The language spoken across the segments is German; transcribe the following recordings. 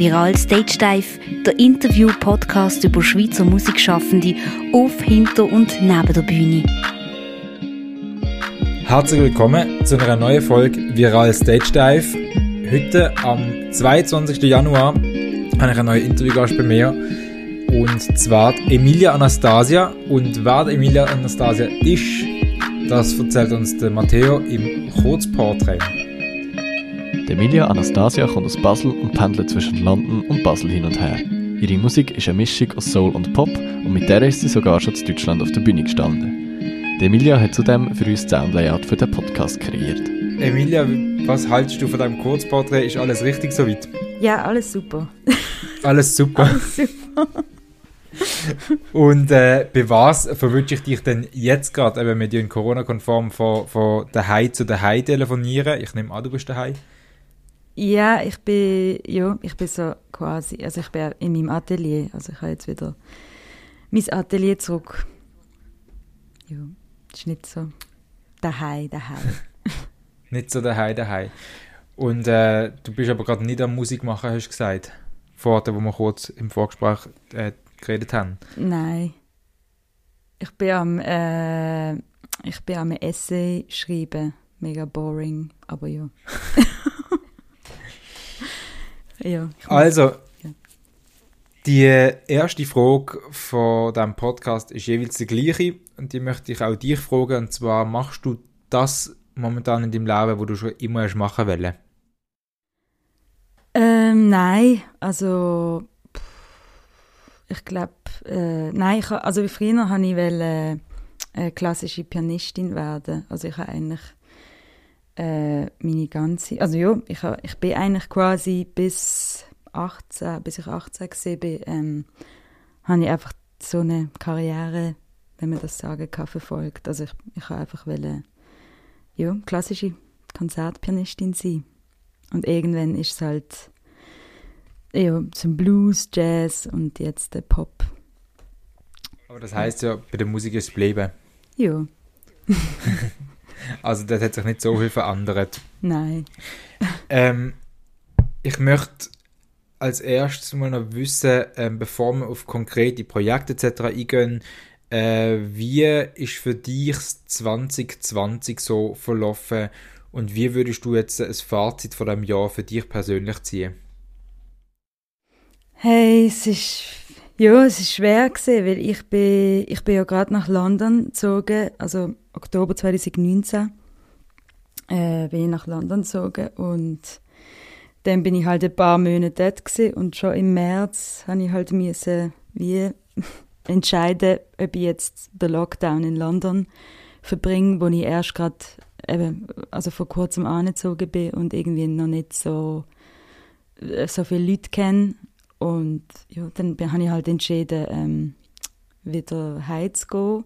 Viral Stage Dive, der Interview-Podcast über Schweizer Musikschaffende auf, hinter und neben der Bühne. Herzlich willkommen zu einer neuen Folge Viral Stage Dive. Heute am 22. Januar habe ich einen neuen Interviewgast bei mir. Und zwar Emilia Anastasia. Und wer Emilia Anastasia ist, das erzählt uns der Matteo im Kurzporträt. Emilia Anastasia kommt aus Basel und pendelt zwischen London und Basel hin und her. Ihre Musik ist eine Mischung aus Soul und Pop und mit der ist sie sogar schon in Deutschland auf der Bühne gestanden. Die Emilia hat zudem für uns das Soundlayout für den Podcast kreiert. Emilia, was haltest du von deinem Kurzporträt? Ist alles richtig soweit? Ja, alles super. Alles super. alles super. Und äh, bei was verwünsche ich dich denn jetzt gerade, eben mit dir Corona-konform von, von daheim zu daheim telefonieren? Ich nehme an, du bist daheim. Ja, ich bin, ja, ich bin so quasi, also ich bin in meinem Atelier, also ich habe jetzt wieder mein Atelier zurück. Ja, das ist nicht so daheim, daheim. nicht so daheim, daheim. Und äh, du bist aber gerade nicht am Musik machen, hast du gesagt. Vorher, wo wir kurz im Vorgespräch äh, geredet haben. Nein. Ich bin am, äh, ich bin am Essay schreiben. Mega boring, aber ja. ja also, die erste Frage von diesem Podcast ist jeweils die gleiche und die möchte ich auch dich fragen. Und zwar, machst du das momentan in deinem Leben, wo du schon immer hast machen wollen? Ähm, nein, also ich glaube, äh, nein, ich, also wie früher habe ich wollte, äh, klassische Pianistin werden. Also ich habe eigentlich äh, meine ganze, also ja, ich, ich bin eigentlich quasi bis 18, bis ich 18 gesehen bin, ähm, habe ich einfach so eine Karriere, wenn man das sagen kann, verfolgt. Also ich, ich habe einfach wollte, ja, klassische Konzertpianistin sein. Und irgendwann ist es halt ja, zum Blues, Jazz und jetzt der Pop. Aber das heißt ja, bei der Musik ist es bleiben. Ja. also das hat sich nicht so viel verändert. Nein. ähm, ich möchte als erstes mal noch wissen, ähm, bevor wir auf konkrete Projekte etc. eingehen, äh, wie ist für dich 2020 so verlaufen und wie würdest du jetzt ein Fazit von dem Jahr für dich persönlich ziehen? Hey, es ist, ja, es ist schwer gewesen, weil ich bin, ich bin ja gerade nach London gezogen, also Oktober 2019 äh, bin ich nach London gezogen und dann bin ich halt ein paar Monate dort und schon im März habe ich halt müssen, wie entscheiden, ob ich jetzt den Lockdown in London verbringe, wo ich erst gerade eben, also vor kurzem angezogen bin und irgendwie noch nicht so äh, so viele Leute kenne und ja, dann habe ich halt entschieden, ähm, wieder heimzugehen.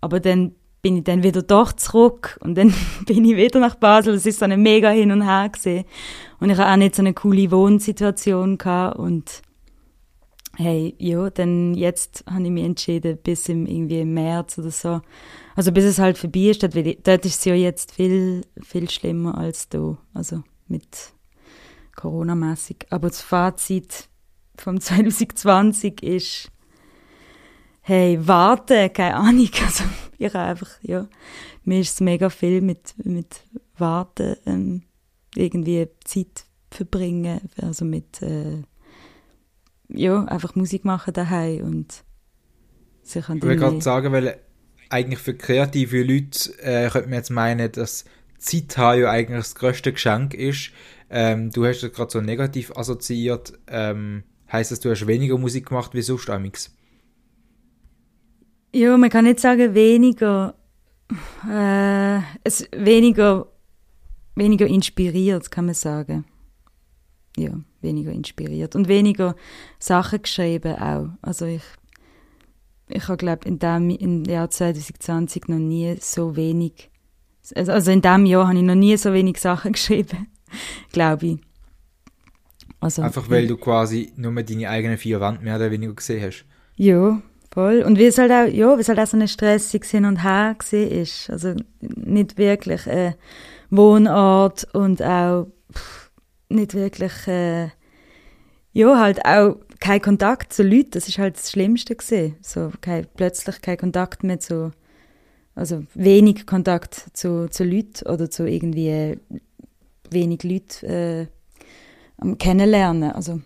Aber dann bin ich dann wieder doch zurück und dann bin ich wieder nach Basel. Es ist so eine mega hin und her gesehen und ich hatte auch nicht so eine coole Wohnsituation gehabt und hey, ja, dann jetzt habe ich mich entschieden, bis im, irgendwie im März oder so, also bis es halt vorbei ist, dort, dort ist es ja jetzt viel, viel schlimmer als da, also mit Corona-mäßig. Aber das Fazit vom 2020 ist, hey, warten, keine Ahnung. Also, ich habe einfach, ja, mir ist es mega viel mit, mit Warten, ähm, irgendwie Zeit verbringen, also mit, äh, ja, einfach Musik machen daheim und sich an Ich würde gerade sagen, weil eigentlich für kreative Leute äh, könnte man jetzt meinen, dass Zeit haben ja eigentlich das größte Geschenk ist. Ähm, du hast es gerade so negativ assoziiert. Ähm, Heißt das, du hast weniger Musik gemacht wie sonst amix? Ja, man kann nicht sagen weniger. Äh, es weniger, weniger inspiriert, kann man sagen. Ja, weniger inspiriert. Und weniger Sachen geschrieben auch. Also ich, ich habe, glaube in dem im Jahr 2020 noch nie so wenig, also in dem Jahr habe ich noch nie so wenig Sachen geschrieben, glaube ich. Also, Einfach weil du quasi nur deine eigenen vier Wände mehr oder weniger gesehen hast. Ja, voll. Und wie es halt auch, ja, wie es halt auch so eine stressig hin und her ist. Also nicht wirklich äh, Wohnort und auch pff, nicht wirklich äh, Ja, halt auch kein Kontakt zu Leuten, das ist halt das Schlimmste gesehen. So kein, plötzlich kein Kontakt mehr zu, also wenig Kontakt zu, zu Leuten oder zu irgendwie wenig Leute äh, Kennenlernen. Also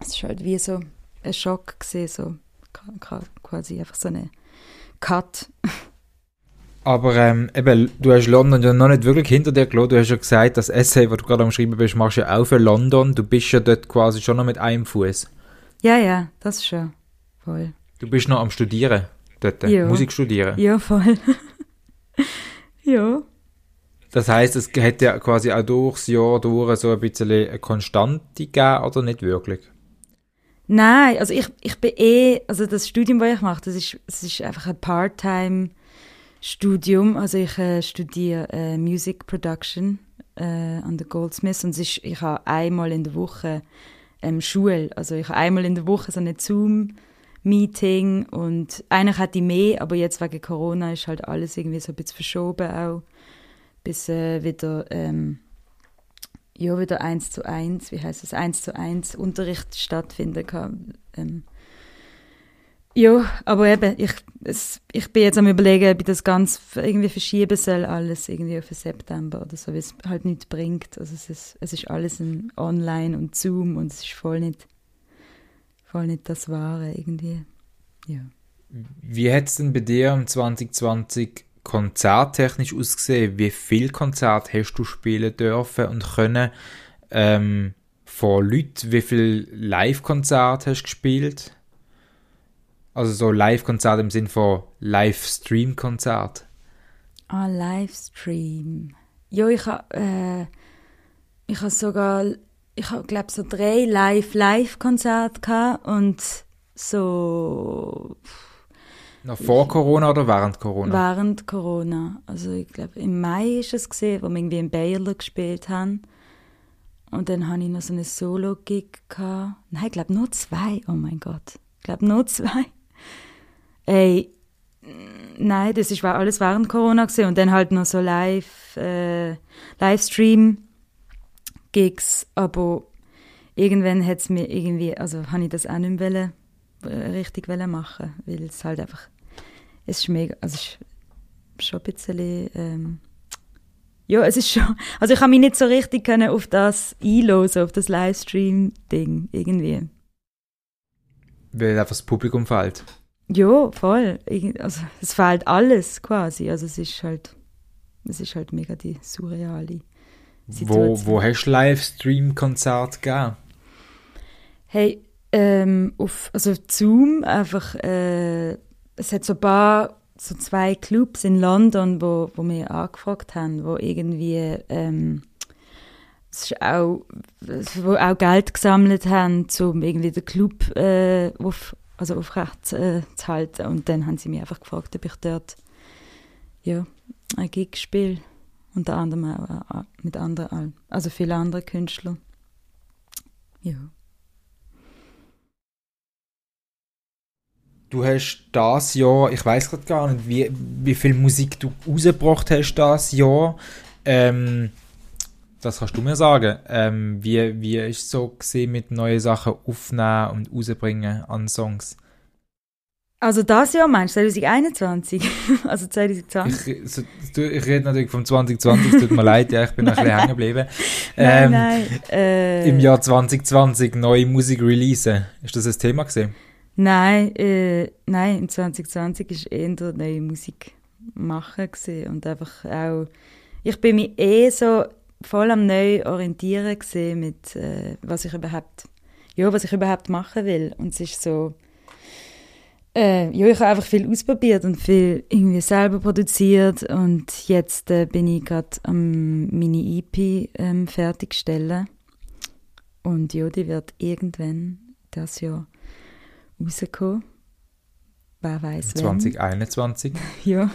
es ist halt wie so ein Schock gesehen, so quasi einfach so eine Cut. Aber ähm, eben, du hast London ja noch nicht wirklich hinter dir gelassen. Du hast ja gesagt, das Essay, das du gerade am Schreiben bist, machst du ja auch für London. Du bist ja dort quasi schon noch mit einem Fuß. Ja, ja, das schon. Voll. Du bist noch am Studieren dort, ja. Musik studieren. Ja, voll. ja. Das heißt, es hätte ja quasi auch durchs Jahr durch so ein bisschen eine Konstante gegeben, oder nicht wirklich? Nein, also ich, ich bin eh, also das Studium, das ich mache, das ist, das ist einfach ein Part-Time- Studium. Also ich äh, studiere äh, Music Production äh, an der Goldsmiths und ist, ich habe einmal in der Woche ähm, Schule. Also ich habe einmal in der Woche so eine Zoom-Meeting und eigentlich hatte ich mehr, aber jetzt wegen Corona ist halt alles irgendwie so ein bisschen verschoben auch, bis äh, wieder ähm, ja, wieder eins zu eins, wie heißt das, eins zu eins Unterricht stattfinden kann. Ähm, ja, aber eben, ich, es, ich bin jetzt am überlegen, ob ich das ganz irgendwie verschieben soll, alles irgendwie auf September oder so, weil es halt nichts bringt. Also es ist, es ist alles in online und Zoom und es ist voll nicht, voll nicht das Wahre irgendwie. Ja. Wie es denn bei dir im 2020 konzerttechnisch ausgesehen? Wie viel Konzert hast du spielen dürfen und können? Ähm, vor Leuten, wie viel Live-Konzert hast du gespielt? Also so Live-Konzert im Sinn von Livestream-Konzert. Ah, Livestream. Ja, ich habe äh, ich habe sogar, ich habe glaube so drei Live-Live-Konzerte und so. Noch vor Corona oder während Corona? Während Corona. Also ich glaube im Mai ist es gesehen, wo wir irgendwie in Baylor gespielt haben. Und dann hatte ich noch so eine Solo-Gig. Nein, ich glaube nur zwei. Oh mein Gott. Ich glaube nur zwei. Ey, nein, das ist, war alles während Corona gewesen. und dann halt noch so live, äh, Livestream-Gigs, aber irgendwann hat es mir irgendwie, also habe ich das auch nicht mehr äh, richtig machen weil es halt einfach, es ist mega, also es ist schon ein bisschen, ähm, ja, es ist schon, also ich habe mich nicht so richtig können auf das einlösen, auf das Livestream-Ding, irgendwie. Weil einfach das Publikum fehlt. Ja, voll. Also, es fehlt alles quasi. Also es ist halt, es ist halt mega die surreale Situation. Wo, wo hast du Livestream-Konzert gegeben? Hey, ähm, auf, also Zoom einfach, äh, es hat so ein paar, so zwei Clubs in London, wo, wo wir angefragt haben, wo irgendwie, ähm, es ist auch, wo auch Geld gesammelt haben, um irgendwie den Club äh, auf also aufrecht äh, zu halten. Und dann haben sie mich einfach gefragt, ob ich dort ja, ein Gig spiele. Unter anderem auch äh, mit anderen, also vielen anderen Künstlern. Ja. Du hast das Jahr, ich weiß gerade gar nicht, wie, wie viel Musik du rausgebracht hast das Jahr. Ähm, das kannst du mir sagen. Ähm, wie, wie ist es so gesehen mit neuen Sachen aufnehmen und rausbringen an Songs? Also das Jahr meinst du 2021? also 2020? Ich, so, ich rede natürlich vom 2020, es tut mir leid, ja, ich bin ein bisschen hängen geblieben. Ähm, nein, nein. Äh, Im Jahr 2020 neue Musik releasen. Ist das ein Thema gesehen? Nein, äh, nein, in 2020 ist eher neue Musik machen gesehen und einfach auch. Ich bin mich eh so voll am neu orientieren gesehen mit äh, was ich überhaupt ja was ich überhaupt machen will und es ist so äh, ja ich habe einfach viel ausprobiert und viel irgendwie selber produziert und jetzt äh, bin ich gerade am Mini EP ähm, fertigstellen und ja die wird irgendwann das Jahr rauskommen wer weiß 2021 ja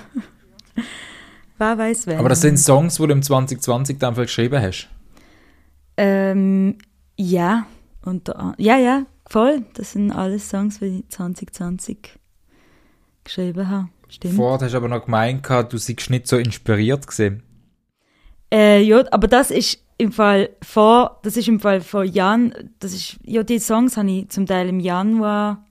Wer weiß wenn. Aber das sind Songs, die du im 2020 dann geschrieben hast? Ähm, ja. Und ja, ja, voll. Das sind alles Songs, die ich 2020 geschrieben habe. Stimmt. Vorher hast du aber noch gemeint, du seist nicht so inspiriert gesehen. Äh, ja, aber das ist im Fall vor, das ist im Fall von Jan, das ist, ja, die Songs habe ich zum Teil im Januar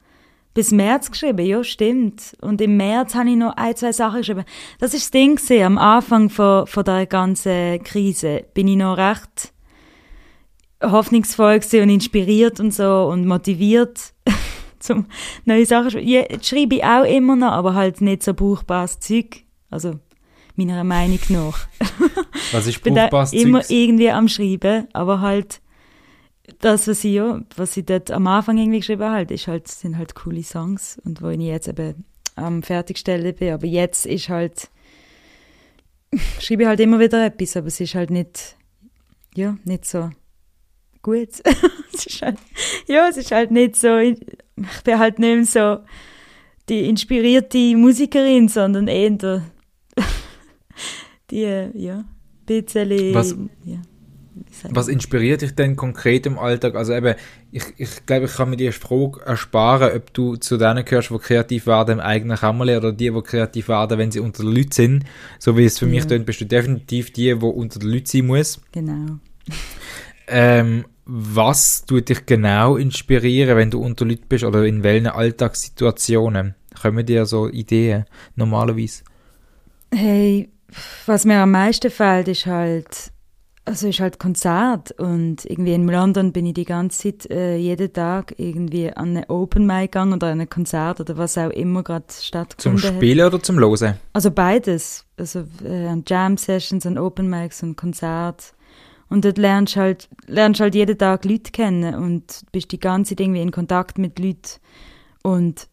bis März geschrieben, ja, stimmt. Und im März habe ich noch ein, zwei Sachen geschrieben. Das ist das Ding gewesen, am Anfang von, von der ganzen Krise bin ich noch recht hoffnungsvoll und inspiriert und so und motiviert zum neue Sachen schreiben. Ja, schreibe ich auch immer noch, aber halt nicht so brauchbares Zeug. Also meiner Meinung nach. Was ist Ich bin da brauchbares immer Zeugs? irgendwie am Schreiben, aber halt das, was ich, ja, was ich dort am Anfang irgendwie geschrieben habe, halt, ist halt, sind halt coole Songs und wo ich jetzt eben am Fertigstellen bin. Aber jetzt ist halt, schreibe ich halt immer wieder etwas, aber es ist halt nicht, ja, nicht so gut. es ist halt, ja, es ist halt nicht so, ich bin halt nicht mehr so die inspirierte Musikerin, sondern eher die, ja, bisschen, Was- ja, Was inspiriert dich denn konkret im Alltag? Also eben, ich, ich glaube, ich kann mir die Frage ersparen, ob du zu denen gehörst, die kreativ werden im eigenen Kämmerlein oder die, die kreativ werden, wenn sie unter den Leuten sind. So wie es für mich Ja. tönt, bist du definitiv die, die unter den Leuten sein muss. Genau. Ähm, was tut dich genau inspirieren, wenn du unter Leuten bist oder in welchen Alltagssituationen? Kommen dir so Ideen normalerweise? Hey, was mir am meisten fällt, ist halt, also ist halt Konzert und irgendwie in London bin ich die ganze Zeit, äh, jeden Tag irgendwie an eine Open Mic gegangen oder an ein Konzert oder was auch immer gerade Zum stattgefunden hat. Spielen oder zum Losen? Also beides. Also äh, an Jam Sessions, an Open Mics und Konzert. Und dort lernst du halt, lernst halt jeden Tag Leute kennen und bist die ganze Zeit irgendwie in Kontakt mit Leuten und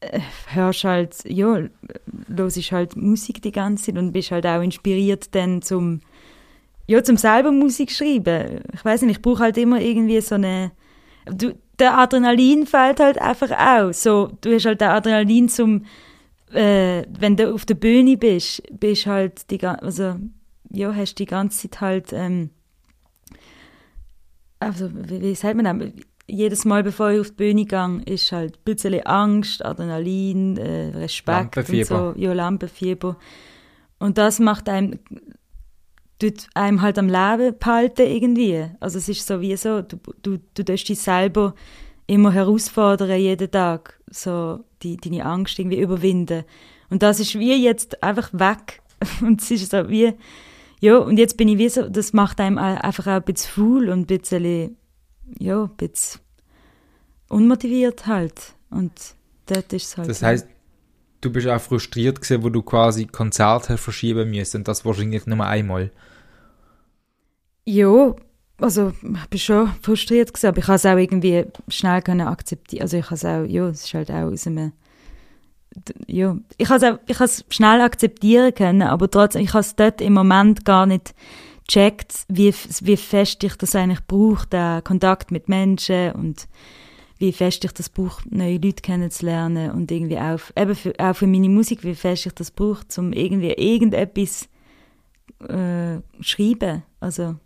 äh, hörst halt, ja, hörst halt Musik die ganze Zeit und bist halt auch inspiriert dann zum, ja, zum selber Musik schreiben. Ich weiß nicht, ich brauche halt immer irgendwie so eine, du, der Adrenalin fällt halt einfach aus. So, du hast halt der Adrenalin zum, äh, wenn du auf der Bühne bist, bist halt die also ja, hast die ganze Zeit halt ähm, also wie, wie sagt man das? Jedes Mal, bevor ich auf die Bühne gehe, ist halt ein bisschen Angst, Adrenalin, äh, Respekt und so. Ja, Lampenfieber. Und das macht einem, tut einem halt am Leben behalten irgendwie. Also es ist so wie so, du, du, du tust dich selber immer herausfordern, jeden Tag, so die, deine Angst irgendwie überwinden. Und das ist wie jetzt einfach weg. Und es ist so wie, ja, und jetzt bin ich wie so, das macht einem einfach auch ein bisschen faul und ein bisschen, ja, ein bisschen unmotiviert halt. Und dort ist es halt Das heißt, du bist auch frustriert gewesen, wo du quasi Konzerte hast verschieben müssen und das wahrscheinlich nur einmal. Ja, also ich bin schon frustriert gewesen, aber ich habe es auch irgendwie schnell können akzeptieren. Also ich habe es auch, ja, es ist halt auch aus einem, ja, ich habe es auch, ich habe es schnell akzeptieren können, aber trotzdem, ich habe es dort im Moment gar nicht gecheckt, wie, wie fest ich das eigentlich brauche, den Kontakt mit Menschen und wie fest ich das brauche, neue Leute kennenzulernen und irgendwie auch, eben für, auch für meine Musik, wie fest ich das brauche, um irgendwie irgendetwas äh, schreiben. Also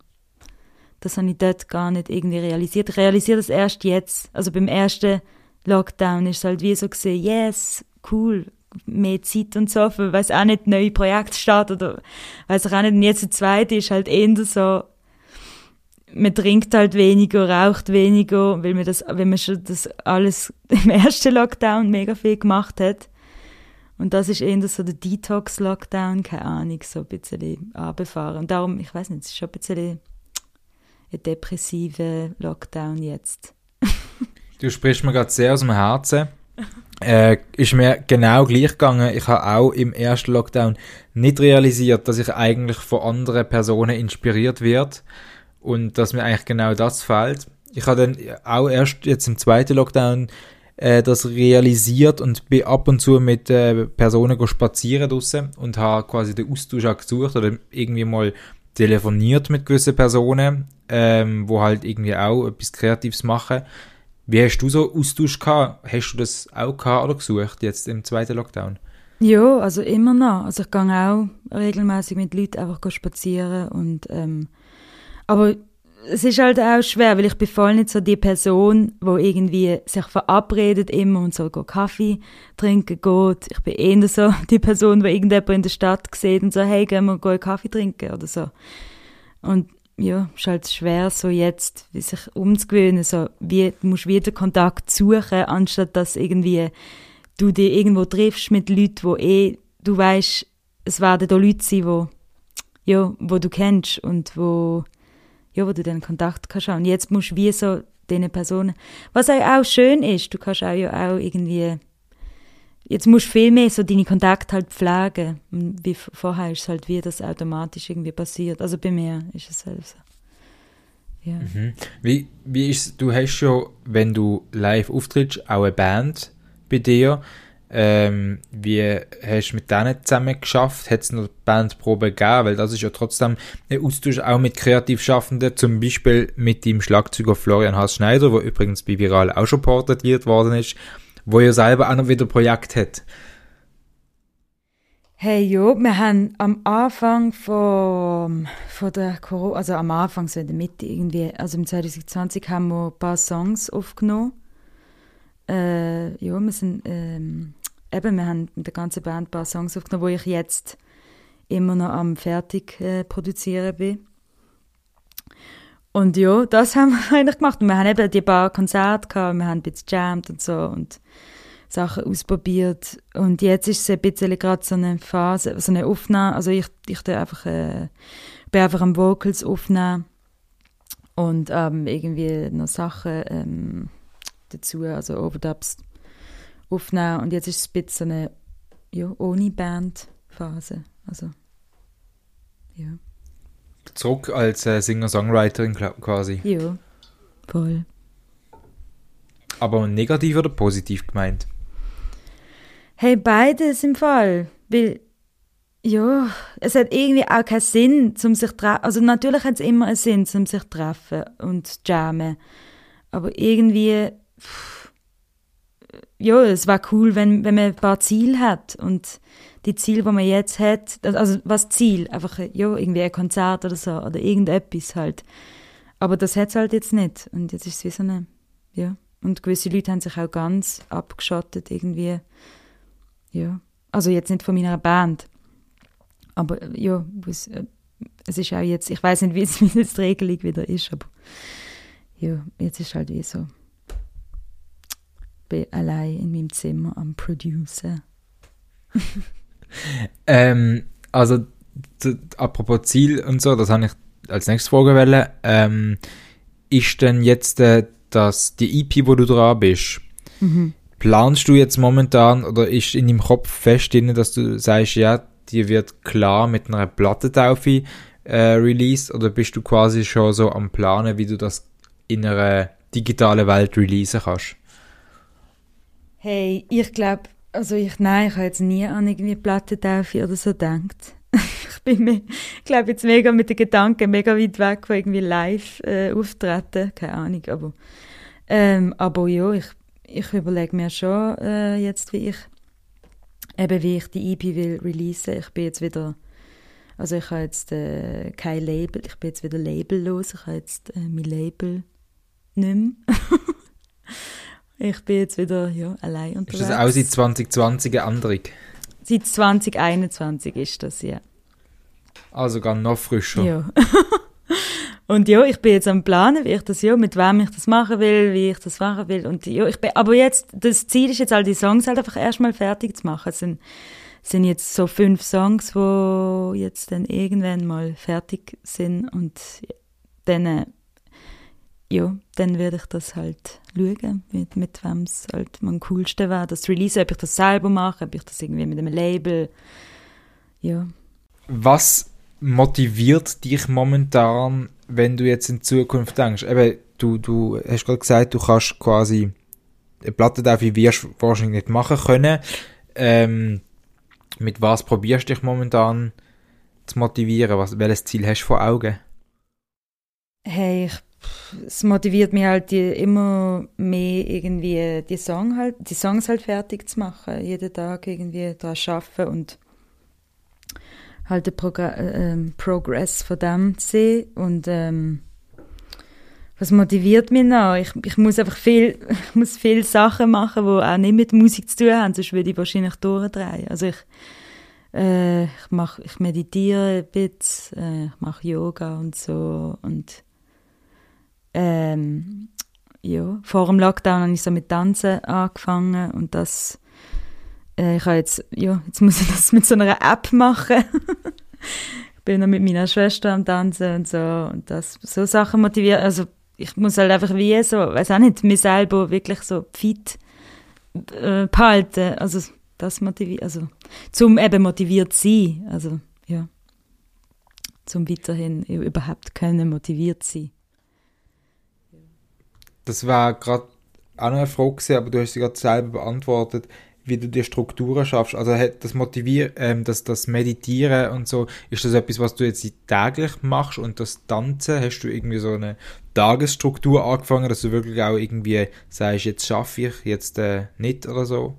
das habe ich dort gar nicht irgendwie realisiert. Ich realisiere das erst jetzt. Also beim ersten Lockdown ist es halt wie so gesehen, yes, cool, mehr Zeit und so, für weiß auch nicht, neue Projekte starten oder weiß auch nicht. Und jetzt der zweite ist halt eher so, man trinkt halt weniger, raucht weniger, weil man das, wenn man schon das alles im ersten Lockdown mega viel gemacht hat. Und das ist eher so der Detox-Lockdown, keine Ahnung, so ein bisschen runterfahren. Und darum, ich weiß nicht, es ist schon ein bisschen ein depressiver Lockdown jetzt. Du sprichst mir gerade sehr aus dem Herzen. Äh, ist mir genau gleich gegangen. Ich habe auch im ersten Lockdown nicht realisiert, dass ich eigentlich von anderen Personen inspiriert wird und dass mir eigentlich genau das fehlt. Ich habe dann auch erst jetzt im zweiten Lockdown äh, das realisiert und bin ab und zu mit äh, Personen spazieren draussen und habe quasi den Austausch auch gesucht oder irgendwie mal telefoniert mit gewissen Personen, ähm, wo halt irgendwie auch etwas Kreatives machen. Wie hast du so Austausch gehabt? Hast du das auch gehabt oder gesucht jetzt im zweiten Lockdown? Ja, also immer noch. Also ich gehe auch regelmäßig mit Leuten einfach spazieren und ähm, aber es ist halt auch schwer, weil ich bin voll nicht so die Person, wo irgendwie sich verabredet immer und so go Kaffee trinken geht. Ich bin eher so die Person, die irgendjemand in der Stadt sieht und so, hey, gehen wir go Kaffee trinken oder so. Und ja, ist halt schwer, so jetzt sich umzugewöhnen, so wie, du musst wieder Kontakt suchen, anstatt dass irgendwie du dich irgendwo triffst mit Leuten, wo eh, du weißt, es werden da Leute sein, wo, ja, wo du kennst und wo, ja, wo du dann Kontakt kannst haben. Und jetzt musst du wie so diesen Personen, was auch schön ist, du kannst auch ja auch irgendwie, jetzt musst du viel mehr so deine Kontakte halt pflegen. Wie vorher ist es halt wie das automatisch irgendwie passiert. Also bei mir ist es halt so. Ja. Mhm. Wie, wie ist du hast ja, wenn du live auftrittst, auch eine Band bei dir. Ähm, wie hast du mit denen zusammen geschafft? Hat es noch Bandprobe gegeben? Weil das ist ja trotzdem ein Austausch auch mit Kreativschaffenden, zum Beispiel mit dem Schlagzeuger Florian Haas Schneider, der übrigens bei Viral auch schon porträtiert worden ist, wo ja selber auch noch wieder ein Projekt hat. Hey, jo, wir haben am Anfang von, von der Corona, also am Anfang, so in der Mitte irgendwie, also im 2020 haben wir ein paar Songs aufgenommen. Äh, ja, wir sind, ähm, eben, wir haben mit der ganzen Band ein paar Songs aufgenommen, wo ich jetzt immer noch am fertig äh, produzieren bin. Und ja, das haben wir eigentlich gemacht. Und wir haben eben die paar Konzerte gehabt, wir haben ein bisschen jammed und so und Sachen ausprobiert. Und jetzt ist es ein bisschen gerade so eine Phase, so eine Aufnahme. Also ich, ich einfach, äh, bin einfach am Vocals aufnehmen und ähm, irgendwie noch Sachen ähm, dazu, also Overdubs aufnehmen. Und jetzt ist es ein bisschen eine ja, ohne Band-Phase. Also, ja. Zurück als äh, Singer-Songwriterin quasi. Ja, voll. Aber negativ oder positiv gemeint? Hey, beides im Fall. Weil, ja, es hat irgendwie auch keinen Sinn, um sich treffen. Also natürlich hat es immer einen Sinn, um sich zu treffen und zu jammen. Aber irgendwie, pff, ja, es war cool, wenn, wenn man ein paar Ziele hat und die Ziele, die man jetzt hat, also was Ziel, einfach ja, irgendwie ein Konzert oder so oder irgendetwas halt. Aber das hat es halt jetzt nicht und jetzt ist es wie so eine, ja. Und gewisse Leute haben sich auch ganz abgeschottet irgendwie, ja. Also jetzt nicht von meiner Band, aber ja, es, äh, es ist auch jetzt, ich weiß nicht, wie es wie die Regelung wieder ist, aber ja, jetzt ist halt wie so. Ich bin allein in meinem Zimmer am Producer. ähm, also, apropos Ziel und so, das habe ich als nächstes Frage wollen. Ähm, ist denn jetzt äh, das, die EP, wo du dran bist, mhm. planst du jetzt momentan oder ist in deinem Kopf fest drin, dass du sagst, ja, die wird klar mit einer Plattentaufe äh, released oder bist du quasi schon so am Planen, wie du das in einer digitalen Welt releasen kannst? Hey, ich glaube, also ich, nein, ich habe jetzt nie an irgendwie Plattentaufe oder so gedacht. ich bin mir, glaube jetzt mega mit den Gedanken mega weit weg von irgendwie live äh, auftreten, keine Ahnung, aber ähm, aber ja, ich, ich überlege mir schon äh, jetzt, wie ich eben wie ich die EP will releasen. Ich bin jetzt wieder, also ich habe jetzt äh, kein Label, ich bin jetzt wieder labellos, ich habe jetzt äh, mein Label nicht mehr. Ich bin jetzt wieder ja, allein unterwegs. Ist das auch seit 2020 eine Änderung? Seit 2021 ist das, ja. Also gar noch frischer. Ja. und ja, ich bin jetzt am Planen, wie ich das, ja, mit wem ich das machen will, wie ich das machen will. Und ja, ich bin, aber jetzt, das Ziel ist jetzt all die Songs halt einfach erstmal fertig zu machen. Es sind, sind jetzt so fünf Songs, wo jetzt dann irgendwann mal fertig sind und dann ja, dann werde ich das halt schauen, mit, mit wem es halt am coolsten wäre. Das Release, ob ich das selber mache, ob ich das irgendwie mit einem Label, ja. Was motiviert dich momentan, wenn du jetzt in Zukunft denkst? Eben, du, du hast gerade gesagt, du kannst quasi eine Platte dafür wirst wahrscheinlich nicht machen können. Ähm, mit was probierst du dich momentan zu motivieren? Was, welches Ziel hast du vor Augen? Hey, ich es motiviert mich halt die, immer mehr irgendwie die Song halt, die Songs halt fertig zu machen, jeden Tag irgendwie daran arbeiten und halt den Progr äh, ähm, Progress von dem zu sehen und ähm, was motiviert mich noch? Ich, ich muss einfach viel, ich muss viele Sachen machen, die auch nicht mit Musik zu tun haben, sonst würde ich wahrscheinlich durchdrehen. Also ich Äh, ich, mach, ich meditiere ein bisschen, äh, ich mache Yoga und so. Und ähm, ja, vor dem Lockdown habe ich so mit Tanzen angefangen und das äh, ich jetzt, ja, jetzt muss ich das mit so einer App machen. ich bin noch mit meiner Schwester am Tanzen und so und das, so Sachen motivieren, also ich muss halt einfach wie so, weiß auch nicht, mir selber wirklich so fit äh, behalten, also das motiviert, also zum eben motiviert sein, also ja, zum weiterhin überhaupt können motiviert sein. Das war gerade auch noch eine Frage, aber du hast sie gerade selber beantwortet wie du die Strukturen schaffst. Also das Motivieren, ähm, das, das Meditieren und so, ist das etwas, was du jetzt täglich machst und das Tanzen, hast du irgendwie so eine Tagesstruktur angefangen, dass du wirklich auch irgendwie sagst, jetzt schaffe ich, jetzt äh, nicht oder so?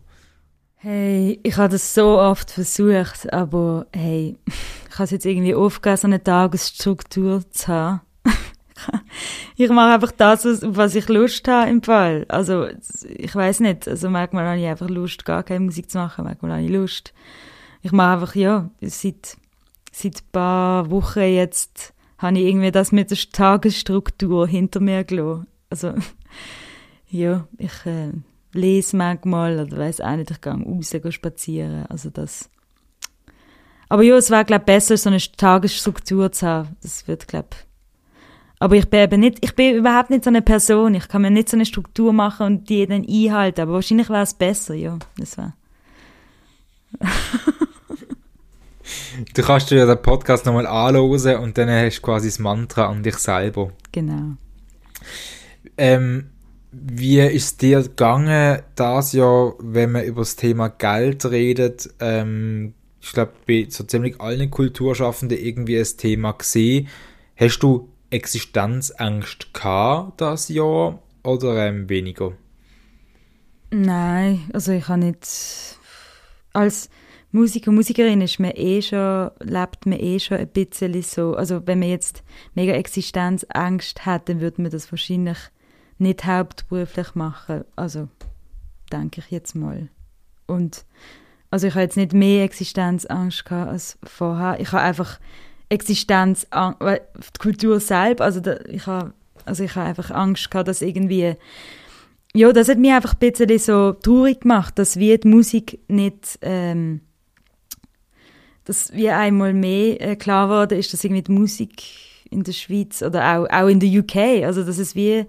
Hey, ich habe das so oft versucht, aber hey, ich habe es jetzt irgendwie aufgegeben, so eine Tagesstruktur zu haben. Ich mache einfach das, was ich Lust habe im Fall. Also, ich weiß nicht. Also, manchmal habe ich einfach Lust, gar keine Musik zu machen. Manchmal habe ich Lust. Ich mache einfach, ja, seit, seit ein paar Wochen jetzt habe ich irgendwie das mit der Tagesstruktur hinter mir gelassen. Also, ja, ich äh, lese manchmal oder weiß auch nicht, ich gehe raus, gehe spazieren. Also, das. Aber ja, es wäre, glaube ich, besser, so eine Tagesstruktur zu haben. Das wird, glaube ich, aber ich bin eben nicht, ich bin überhaupt nicht so eine Person. Ich kann mir nicht so eine Struktur machen und die dann einhalten. Aber wahrscheinlich wäre es besser, ja. Das wäre. du kannst dir ja den Podcast nochmal anhören und dann hast du quasi das Mantra an dich selber. Genau. Ähm, wie ist es dir gegangen, das Jahr, wenn man über das Thema Geld redet? Ähm, ich glaube, bei so ziemlich allen Kulturschaffenden irgendwie ein Thema gesehen. Hast du Existenzangst gehabt das Jahr oder ähm, weniger? Nein, also ich habe nicht als Musiker, Musikerin ist man eh schon, lebt man eh schon ein bisschen so, also wenn man jetzt mega Existenzangst hat, dann würde man das wahrscheinlich nicht hauptberuflich machen, also denke ich jetzt mal. Und also ich habe jetzt nicht mehr Existenzangst gehabt als vorher, ich habe einfach Existenz, die Kultur selbst, also da, ich habe also ich habe einfach Angst gehabt, dass irgendwie ja, das hat mich einfach ein bisschen so traurig gemacht, dass wie die Musik nicht ähm, dass wie einmal mehr äh, klar wurde, ist, dass irgendwie die Musik in der Schweiz oder auch, auch in der UK, also dass es wie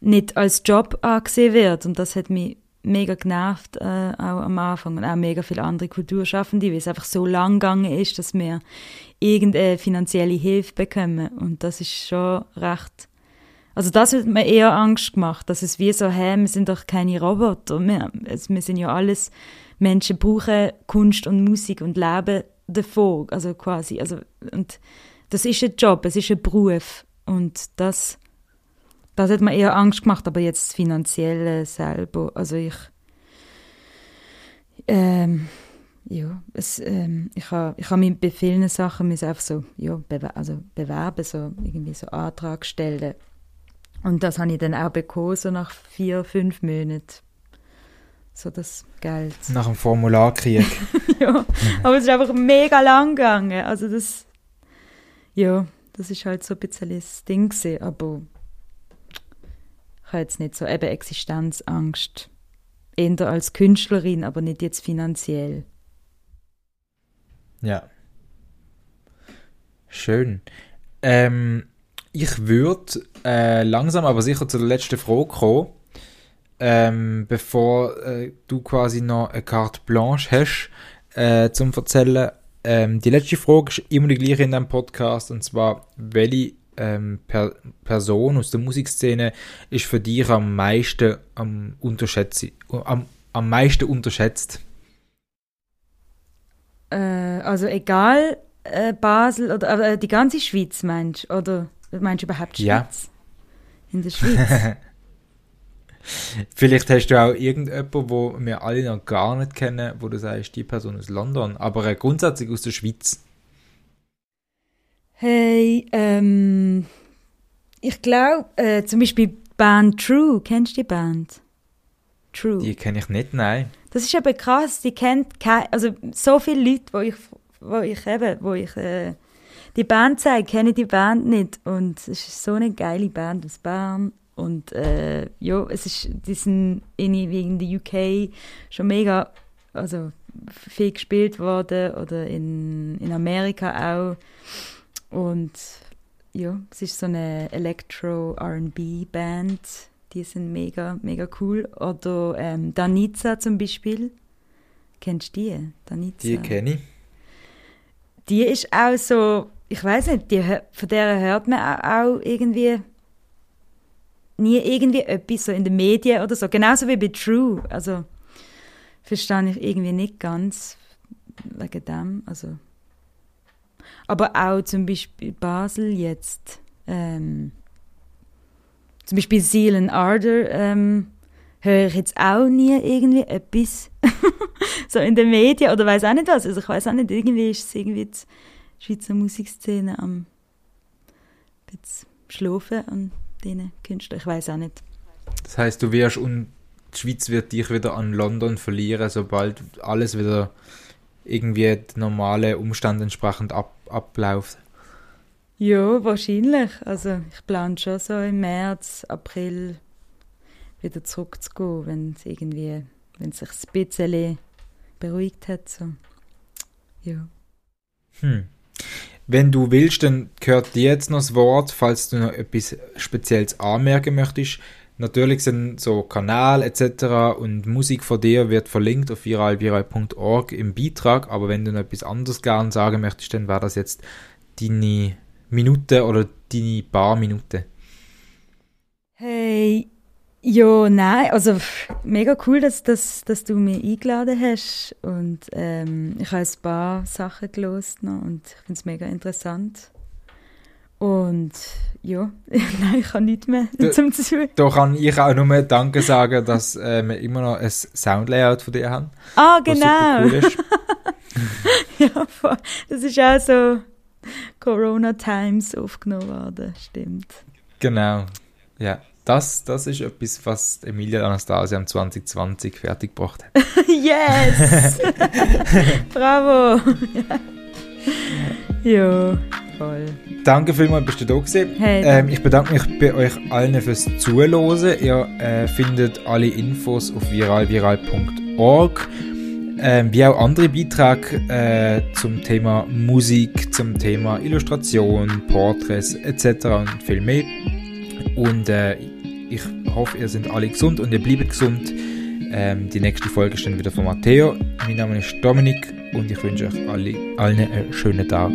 nicht als Job angesehen wird. Und das hat mich mega genervt äh, auch am Anfang. Und auch mega viele andere Kulturschaffende, weil es einfach so lang gegangen ist, dass wir irgendeine finanzielle Hilfe bekommen. Und das ist schon recht also das hat mir eher Angst gemacht, dass es wie so, hey, wir sind doch keine Roboter, wir, also wir sind ja alles, Menschen brauchen Kunst und Musik und leben davon, also quasi, also und das ist ein Job, es ist ein Beruf. Und das das hat mir eher Angst gemacht, aber jetzt das Finanzielle selber, also ich, ähm, ja, es, ähm, ich habe ich ha mich bei vielen Sachen einfach so, ja, bewer also bewerben, so irgendwie so Antrag stellen. Und das habe ich dann auch bekommen, so nach vier, fünf Monaten. So das Geld. Nach dem Formularkrieg. ja, aber es ist einfach mega lang gegangen. Also das, ja, das ist halt so ein bisschen das Ding gewesen, aber habe jetzt nicht so eben Existenzangst. Eher als Künstlerin, aber nicht jetzt finanziell. Ja. Schön. Ähm, ich würde äh, langsam aber sicher zur letzten Frage kommen, ähm, bevor äh, du quasi noch eine Carte Blanche hast äh, zum Erzählen. Ähm, die letzte Frage ist immer die gleiche in deinem Podcast und zwar, welche ähm, per Person aus der Musikszene ist für dich am meisten am, unterschätzt, am, am meisten unterschätzt? Äh, also egal äh, Basel oder äh, die ganze Schweiz meinst oder meinst du überhaupt Schweiz? Ja. In der Schweiz? Vielleicht hast du auch irgendjemanden, wo wir alle noch gar nicht kennen, wo du sagst, die Person aus London, aber äh, grundsätzlich aus der Schweiz. Hey, ähm, ich glaube, äh, zum Beispiel Band True, kennst du die Band? True. Die kenne ich nicht, nein. Das ist eben krass, die kennt kein, also so viele Leute, wo ich, wo ich eben, wo ich äh, die Band zeige, kennen die Band nicht und es ist so eine geile Band aus Bern und äh, ja, es ist, die sind in, in der UK schon mega, also viel gespielt worden oder in, in Amerika auch und ja, es ist so eine Electro-R&B-Band, die sind mega, mega cool. Oder ähm, Danica zum Beispiel. Kennst du die? Danica. Die kenne ich. Die ist auch so, ich weiß nicht, die, von der hört man auch, auch irgendwie nie irgendwie etwas so in den Medien oder so. Genauso wie bei True. Also verstehe ich irgendwie nicht ganz wegen dem. Also. Aber auch zum Beispiel Basel jetzt. Ähm, zum Beispiel Seal Ardor ähm, höre ich jetzt auch nie irgendwie etwas so in den Medien oder weiß auch nicht was. Also ich weiß auch nicht, irgendwie ist es irgendwie die Schweizer Musikszene am schlafen an diesen Künstlern. Ich weiß auch nicht. Das heißt, du wirst und die Schweiz wird dich wieder an London verlieren, sobald alles wieder irgendwie normale Umstände entsprechend ab, abläuft. Ja, wahrscheinlich. Also ich plane schon so im März, April wieder zurückzugehen, wenn es irgendwie, wenn es sich ein bisschen beruhigt hat. So. Ja. Hm. Wenn du willst, dann gehört dir jetzt noch das Wort, falls du noch etwas Spezielles anmerken möchtest. Natürlich sind so Kanal etc. und Musik von dir wird verlinkt auf viralviral.org im Beitrag, aber wenn du noch etwas anderes gerne sagen möchtest, dann wäre das jetzt deine Minute oder deine paar Minuten? Hey, ja, nein, also mega cool, dass, dass, dass du mich eingeladen hast und ähm, ich habe ein paar Sachen gelesen und ich finde es mega interessant. Und ja, nein, ich habe nichts mehr da, zum zu Da kann ich auch nur Danke sagen, dass äh, wir immer noch ein Soundlayout von dir haben. Ah, genau. Cool ja, das ist auch so Corona Times aufgenommen worden, stimmt. Genau, ja. Das, das ist etwas, was Emilia Anastasia im 2020 fertiggebracht hat. yes! Bravo! ja, voll. Danke vielmals, bist du da gewesen. Hey, ähm, ich bedanke mich bei euch allen fürs Zuhören. Ihr äh, findet alle Infos auf viralviral.org ähm, wie auch andere Beiträge äh, zum Thema Musik, zum Thema Illustration, Porträts etc. und viel mehr. Und äh, ich hoffe, ihr seid alle gesund und ihr bleibt gesund. Ähm, die nächste Folge ist dann wieder von Matteo. Mein Name ist Dominik und ich wünsche euch alle, allen einen schönen Tag.